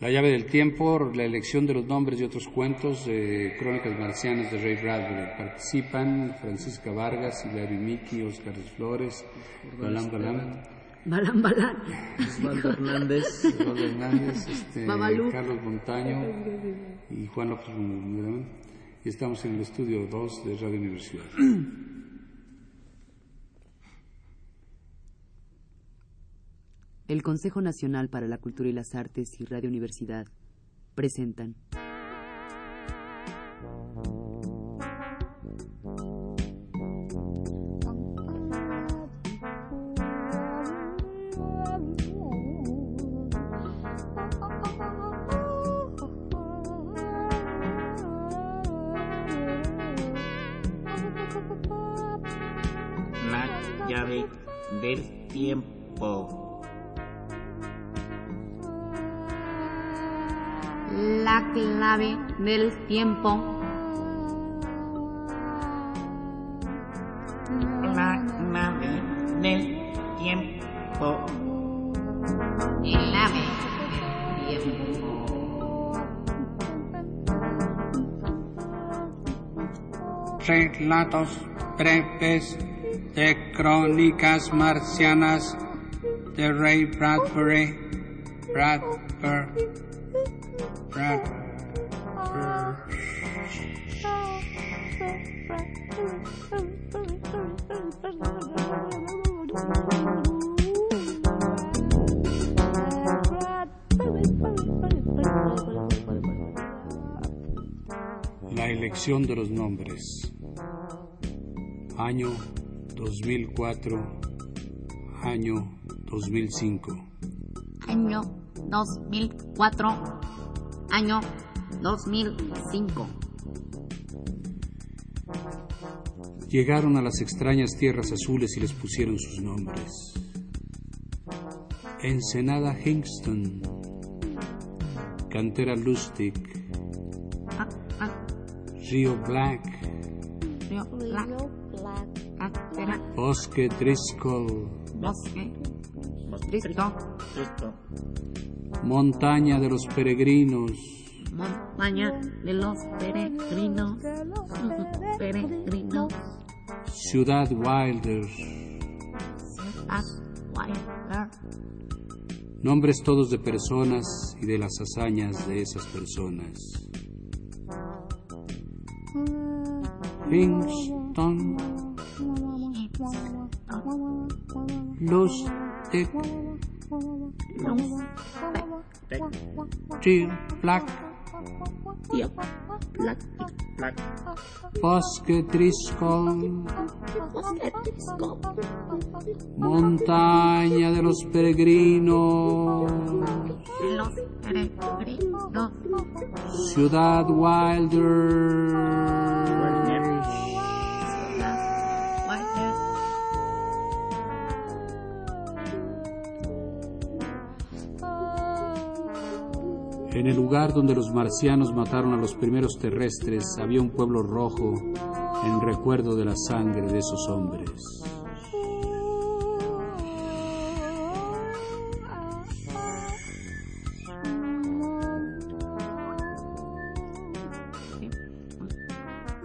La llave del tiempo, la elección de los nombres y otros cuentos de Crónicas Marcianas de Ray Bradbury. Participan Francisca Vargas, Hilario Miki, Oscar Flores, Balán Balán, Balán Balán. Osvaldo Hernández. Osvaldo Hernández, este. Carlos Montaño y Juan López. Y estamos en el estudio 2 de Radio Universidad. El Consejo Nacional para la Cultura y las Artes y Radio Universidad presentan La llave del tiempo. La clave del tiempo. La nave del tiempo. El ave del tiempo. Relatos breves de crónicas marcianas de Ray Bradbury. Bradbury. Bradbury. La elección de los nombres. Año 2004, año 2005. Año 2004. Año 2005. Llegaron a las extrañas tierras azules y les pusieron sus nombres. Ensenada Hingston, Cantera Lustig, Ah, ah, Río Black, Río Black. Cantera. Bosque Driscoll, Bosque. Montaña de los Peregrinos, Montaña de los peregrinos. Peregrinos. Ciudad Wilder, Ciudad Wilder. nombres todos de personas y de las hazañas de esas personas. Kingston, Río Black, Tío. Black. Disco. Montaña de los Peregrinos, Los peregrinos. Ciudad Wilder, En el lugar donde los marcianos mataron a los primeros terrestres había un pueblo rojo en recuerdo de la sangre de esos hombres.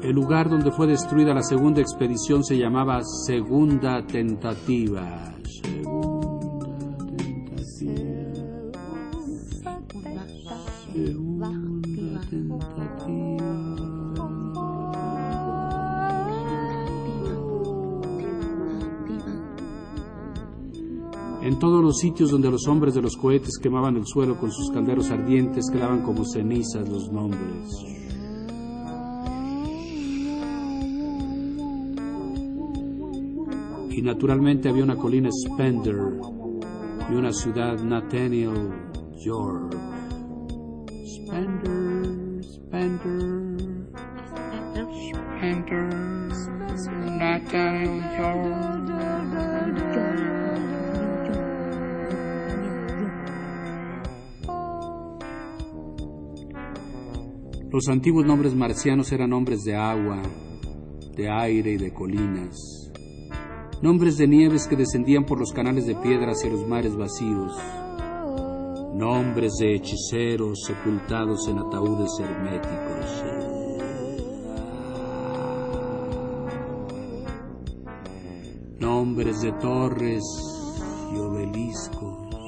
El lugar donde fue destruida la segunda expedición se llamaba Segunda Tentativa. Los sitios donde los hombres de los cohetes quemaban el suelo con sus calderos ardientes quedaban como cenizas los nombres. Y naturalmente había una colina Spender y una ciudad Nathaniel York. Los antiguos nombres marcianos eran nombres de agua, de aire y de colinas. Nombres de nieves que descendían por los canales de piedra hacia los mares vacíos. nombres de hechiceros sepultados en ataúdes herméticos. Nombres de torres y obeliscos.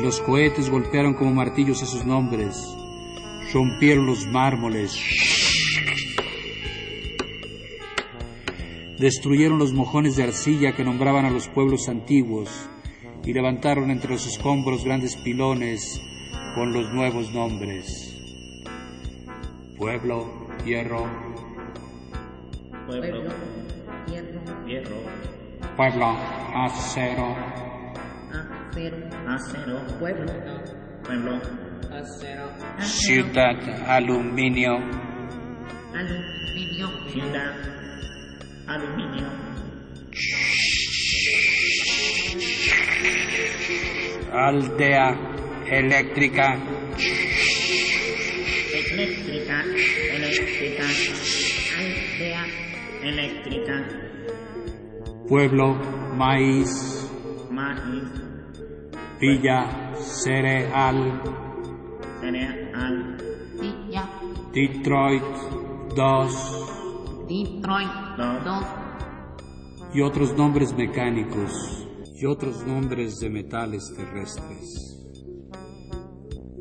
Y los cohetes golpearon como martillos esos nombres, rompieron los mármoles, destruyeron los mojones de arcilla que nombraban a los pueblos antiguos y levantaron entre los escombros grandes pilones con los nuevos nombres. Pueblo, hierro, Pueblo, Hierro, hierro, pueblo, acero, acero, acero, pueblo, pueblo, acero, ciudad, aluminio, aluminio, ciudad, aluminio, aldea, eléctrica, eléctrica, eléctrica, aldea, eléctrica, pueblo, maíz, maíz, villa, cereal, cereal, villa, Detroit, dos Detroit, Dos. dos, y otros nombres mecánicos y otros nombres de metales terrestres.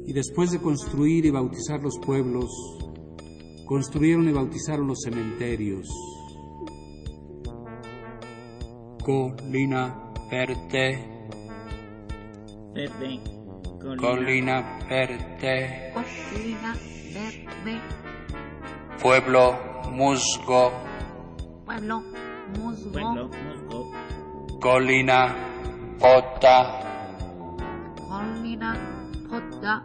Y después de construir y bautizar los pueblos, construyeron y bautizaron los cementerios. Colina verde, verde, colina, colina verde, colina verde, pueblo musgo, pueblo, musgo, pueblo, musgo, colina pota. colina, pota,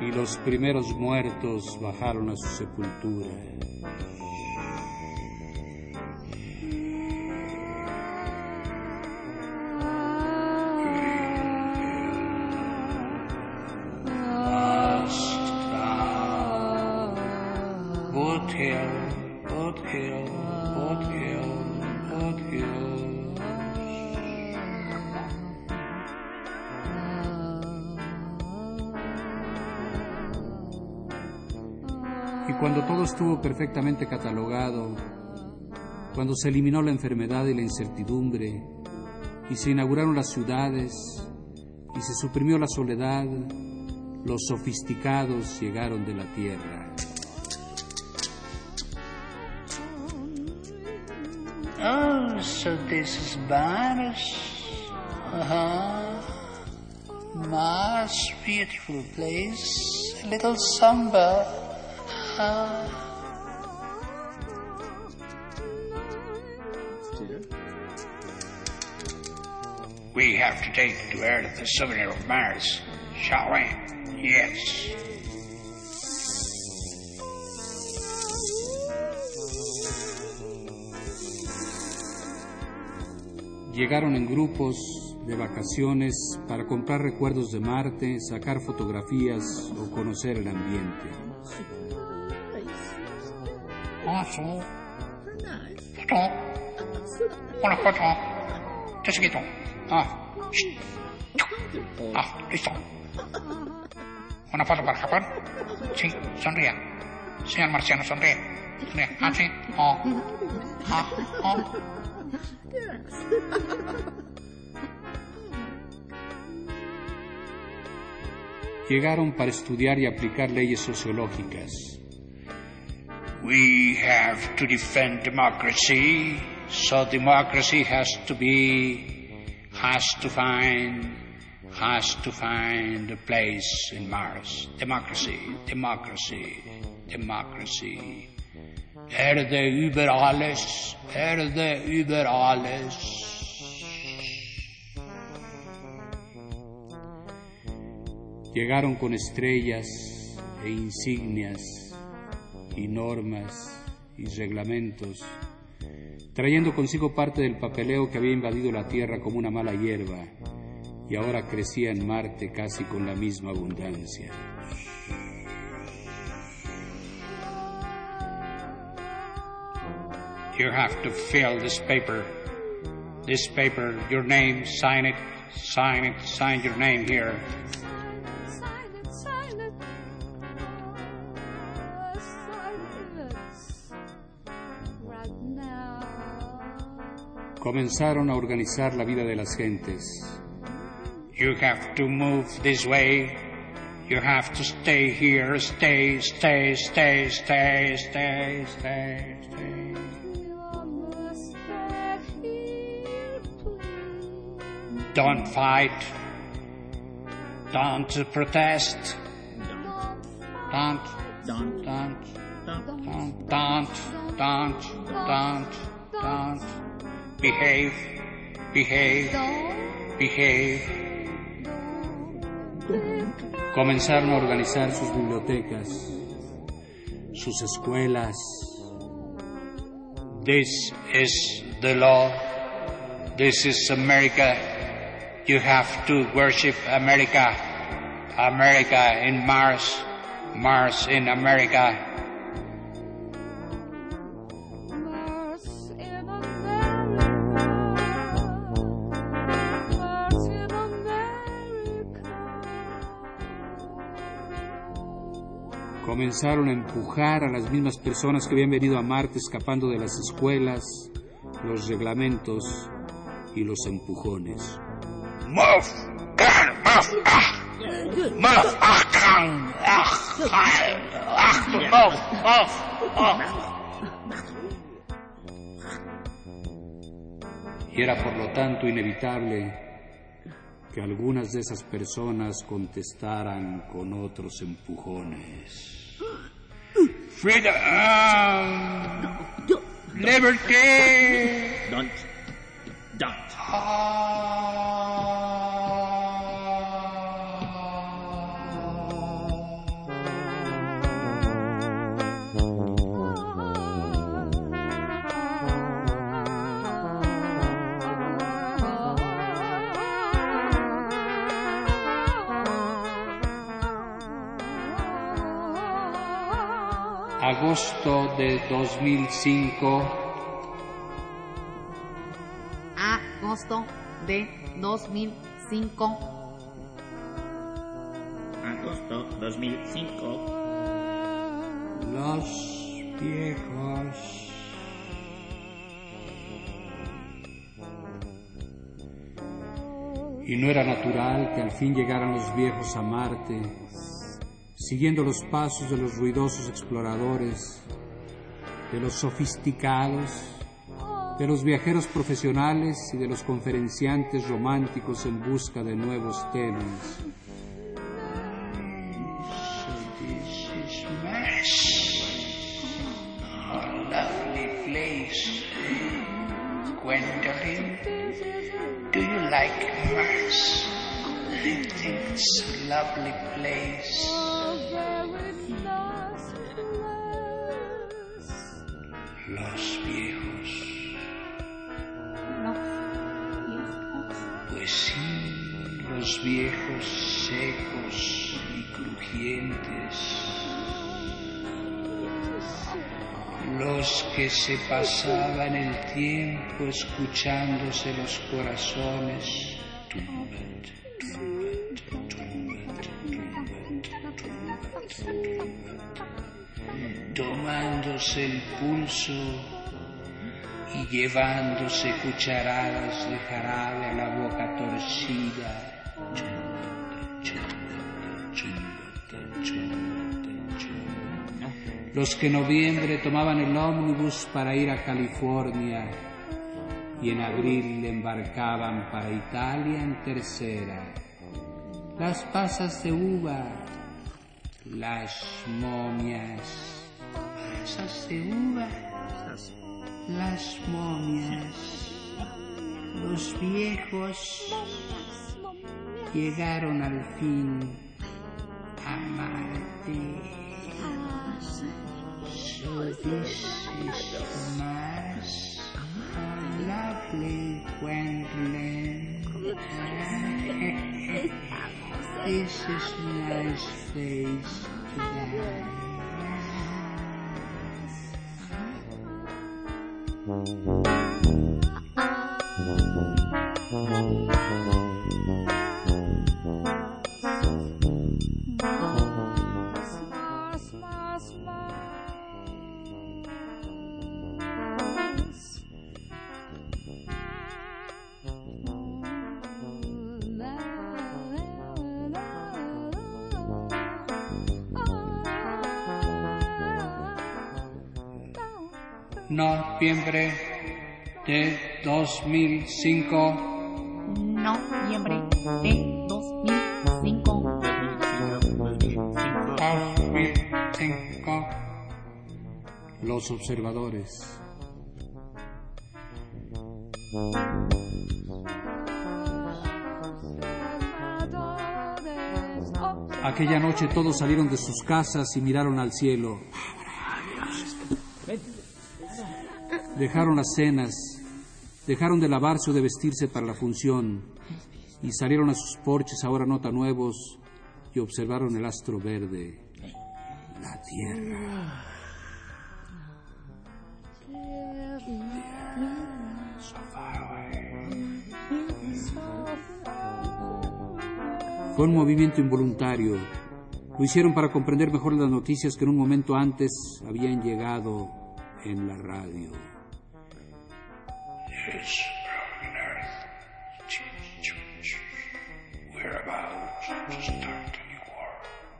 y los primeros muertos bajaron a su sepultura. Perfectamente catalogado, cuando se eliminó la enfermedad y la incertidumbre, y se inauguraron las ciudades, y se suprimió la soledad, los sofisticados llegaron de la tierra. Oh, so this is Mars. Uh-huh. Beautiful place. A little somber. Uh, we have to take to Earth the souvenir of Mars, shall we? Yes. Llegaron en grupos de vacaciones para comprar recuerdos de Marte, sacar fotografías o conocer el ambiente. Ah, sí. Foto. Una foto. Te seguito. Ah. shh. Ah, listo. Una foto para Japón. Sí, sonría. Señor marciano, sonríe. Sonríe. Ah, sí. Oh. Ah, oh. Llegaron para estudiar y aplicar leyes sociológicas. We have to defend democracy, so democracy has to be, has to find, has to find a place in Mars. Democracy, democracy, democracy. Erde über alles, Erde über alles. Llegaron con estrellas e insignias y normas y reglamentos, trayendo consigo parte del papeleo que había invadido la tierra como una mala hierba, y ahora crecía en Marte casi con la misma abundancia. You have to fill this paper. This paper, your name, sign it, sign it, sign your name here. Comenzaron a organizar la vida de las gentes. You have to move this way. You have to stay here. Stay, stay, stay, stay, stay, stay, stay. Don't fight. Don't protest. Don't, don't. don't, don't, don't, don't, don't. Behave, behave, behave. Comenzaron a organizar sus bibliotecas, sus escuelas. This is the law. This is America. You have to worship America. America in Mars. Mars in America. Comenzaron a empujar a las mismas personas que habían venido a Marte escapando de las escuelas, los reglamentos y los empujones. Y era por lo tanto inevitable que algunas de esas personas contestaran con otros empujones. Freedom! Liberty! Don't, don't. Agosto de 2005, Agosto de 2005. Agosto 2005. los viejos. Y no era natural que al fin llegaran los viejos a Marte, siguiendo los pasos de los ruidosos exploradores, de los sofisticados, de los viajeros profesionales y de los conferenciantes románticos en busca de nuevos temas. Gwendolyn, do you like? Los viejos, Los viejos. pues sí, los viejos secos y crujientes. Los que se pasaban el tiempo escuchándose los corazones. Tomándose el pulso y llevándose cucharadas de jarabe a la boca torcida. Los que en noviembre tomaban el ómnibus para ir a California y en abril embarcaban para Italia en tercera. Las pasas de uva, las momias, pasas de uva, las momias, los viejos llegaron al fin a Marte. So this is Mars, this is a nice Noviembre de 2005. Noviembre de 2005. 2005. Los observadores. Aquella noche todos salieron de sus casas y miraron al cielo. Dejaron las cenas, dejaron de lavarse o de vestirse para la función y salieron a sus porches ahora no tan nuevos y observaron el astro verde, la tierra. Fue un movimiento involuntario. Lo hicieron para comprender mejor las noticias que en un momento antes habían llegado en la radio. Yes, broken earth. We're about to start a new war.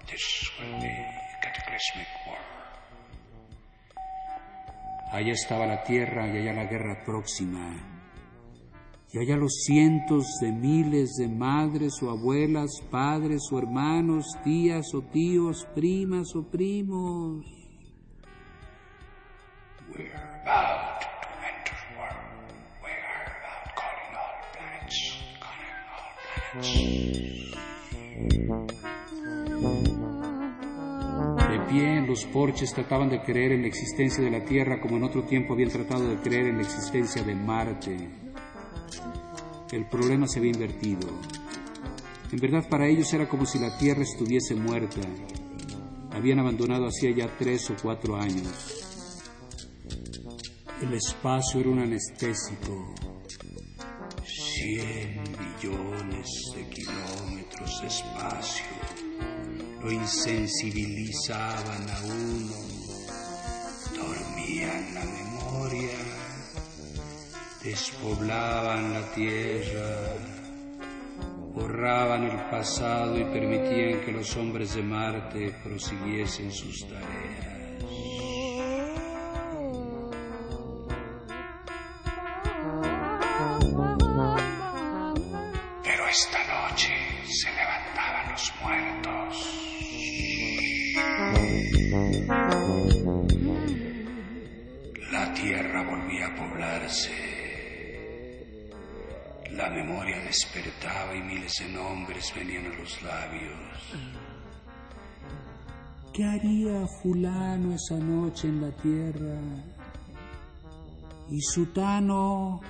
This will be a cataclysmic war. Allá estaba la tierra y allá la guerra próxima. Y allá los cientos de miles de madres o abuelas, padres o hermanos, tías o tíos, primas o primos. De pie en los porches trataban de creer en la existencia de la Tierra como en otro tiempo habían tratado de creer en la existencia de Marte. El problema se había invertido. En verdad para ellos era como si la Tierra estuviese muerta. Habían abandonado hacía ya tres o cuatro años. El espacio era un anestésico. Cien millones de kilómetros de espacio lo insensibilizaban a uno, dormían la memoria, despoblaban la tierra, borraban el pasado y permitían que los hombres de Marte prosiguiesen sus tareas. Despertaba y miles de nombres venían a los labios. ¿Qué haría fulano esa noche en la tierra? Y Sutano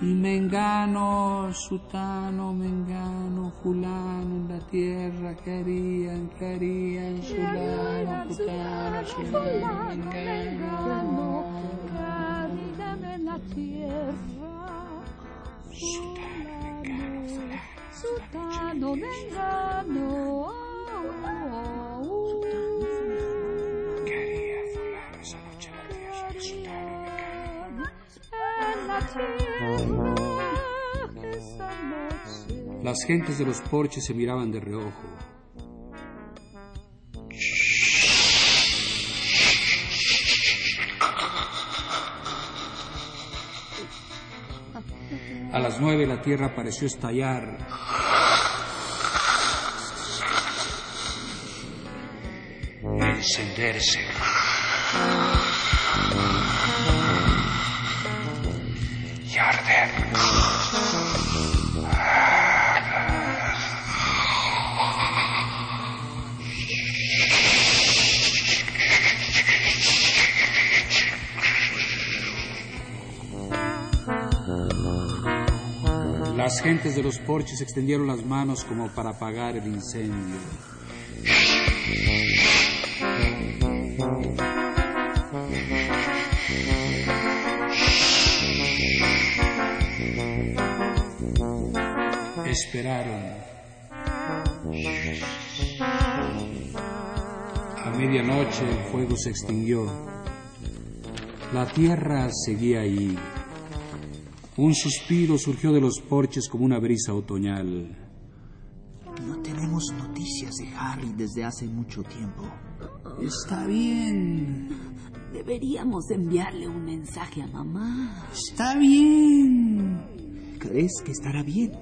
y Mengano, Sutano, Mengano, Fulano en la tierra, ¿qué harían? ¿Qué harían? Fulano, Sutano, Fulano, Mengano. Caridad en la tierra. Sutano, Mengano, Fulano. Las gentes de los porches se miraban de reojo. A las nueve la tierra pareció estallar. Encenderse. Las gentes de los porches extendieron las manos como para apagar el incendio. Esperaron. A medianoche el fuego se extinguió. La tierra seguía ahí, un suspiro surgió de los porches como una brisa otoñal. No tenemos noticias de Harry desde hace mucho tiempo. Está bien, Deberíamos enviarle un mensaje a mamá. está bien. ¿Crees que estará bien?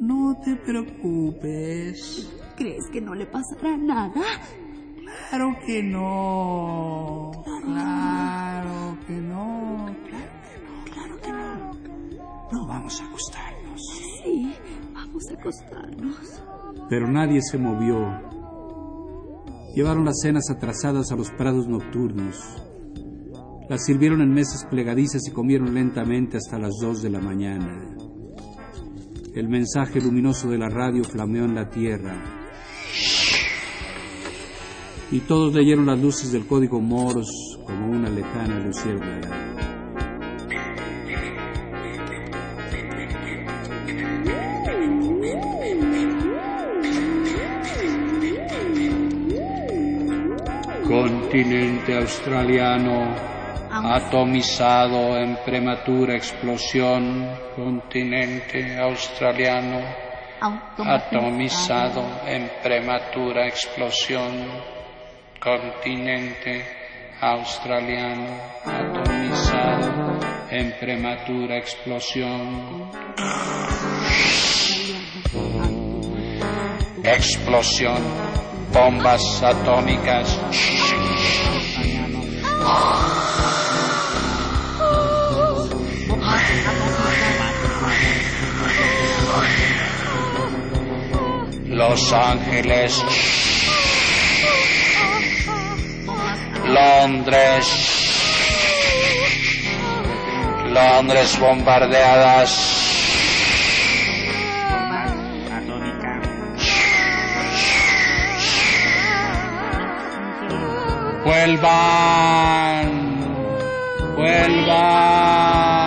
No te preocupes. ¿Crees que no le pasará nada? Claro que no. Claro vamos a acostarnos. Sí, vamos a acostarnos. Pero nadie se movió. Llevaron las cenas atrasadas a los prados nocturnos. Las sirvieron en mesas plegadizas y comieron lentamente hasta las dos de la mañana. El mensaje luminoso de la radio flameó en la tierra. Y todos leyeron las luces del código Morse como una lejana luciérnaga. Continente australiano atomizado en prematura explosión. Continente australiano atomizado en prematura explosión. Continente australiano atomizado en prematura explosión. Explosión. Bombas atómicas. Los Ángeles. Londres. Londres bombardeadas. Vuelvan. Vuelvan.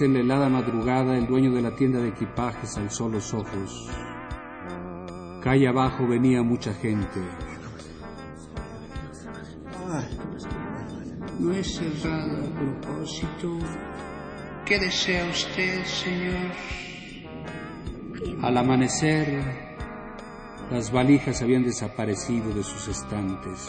En la helada madrugada, el dueño de la tienda de equipajes alzó los ojos. Calle abajo venía mucha gente. No es cerrada a propósito. ¿Qué desea usted, señor? Al amanecer, las valijas habían desaparecido de sus estantes.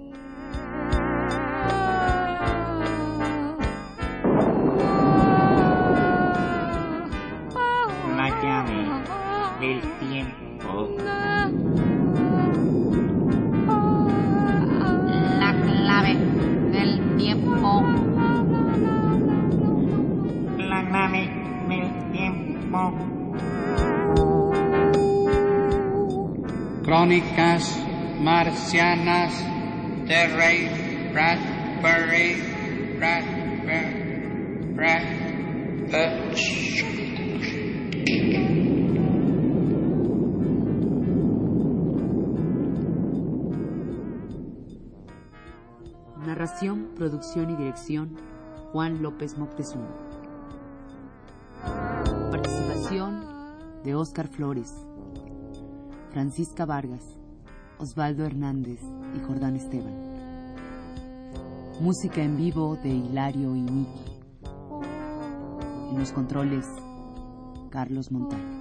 Crónicas marcianas de Ray Bradbury. Narración, producción y dirección Juan López Moctezuma. Participación de Óscar Flores, Francisca Vargas, Osvaldo Hernández y Jordán Esteban. Música en vivo de Hilario y Miki. En los controles, Carlos Montaño.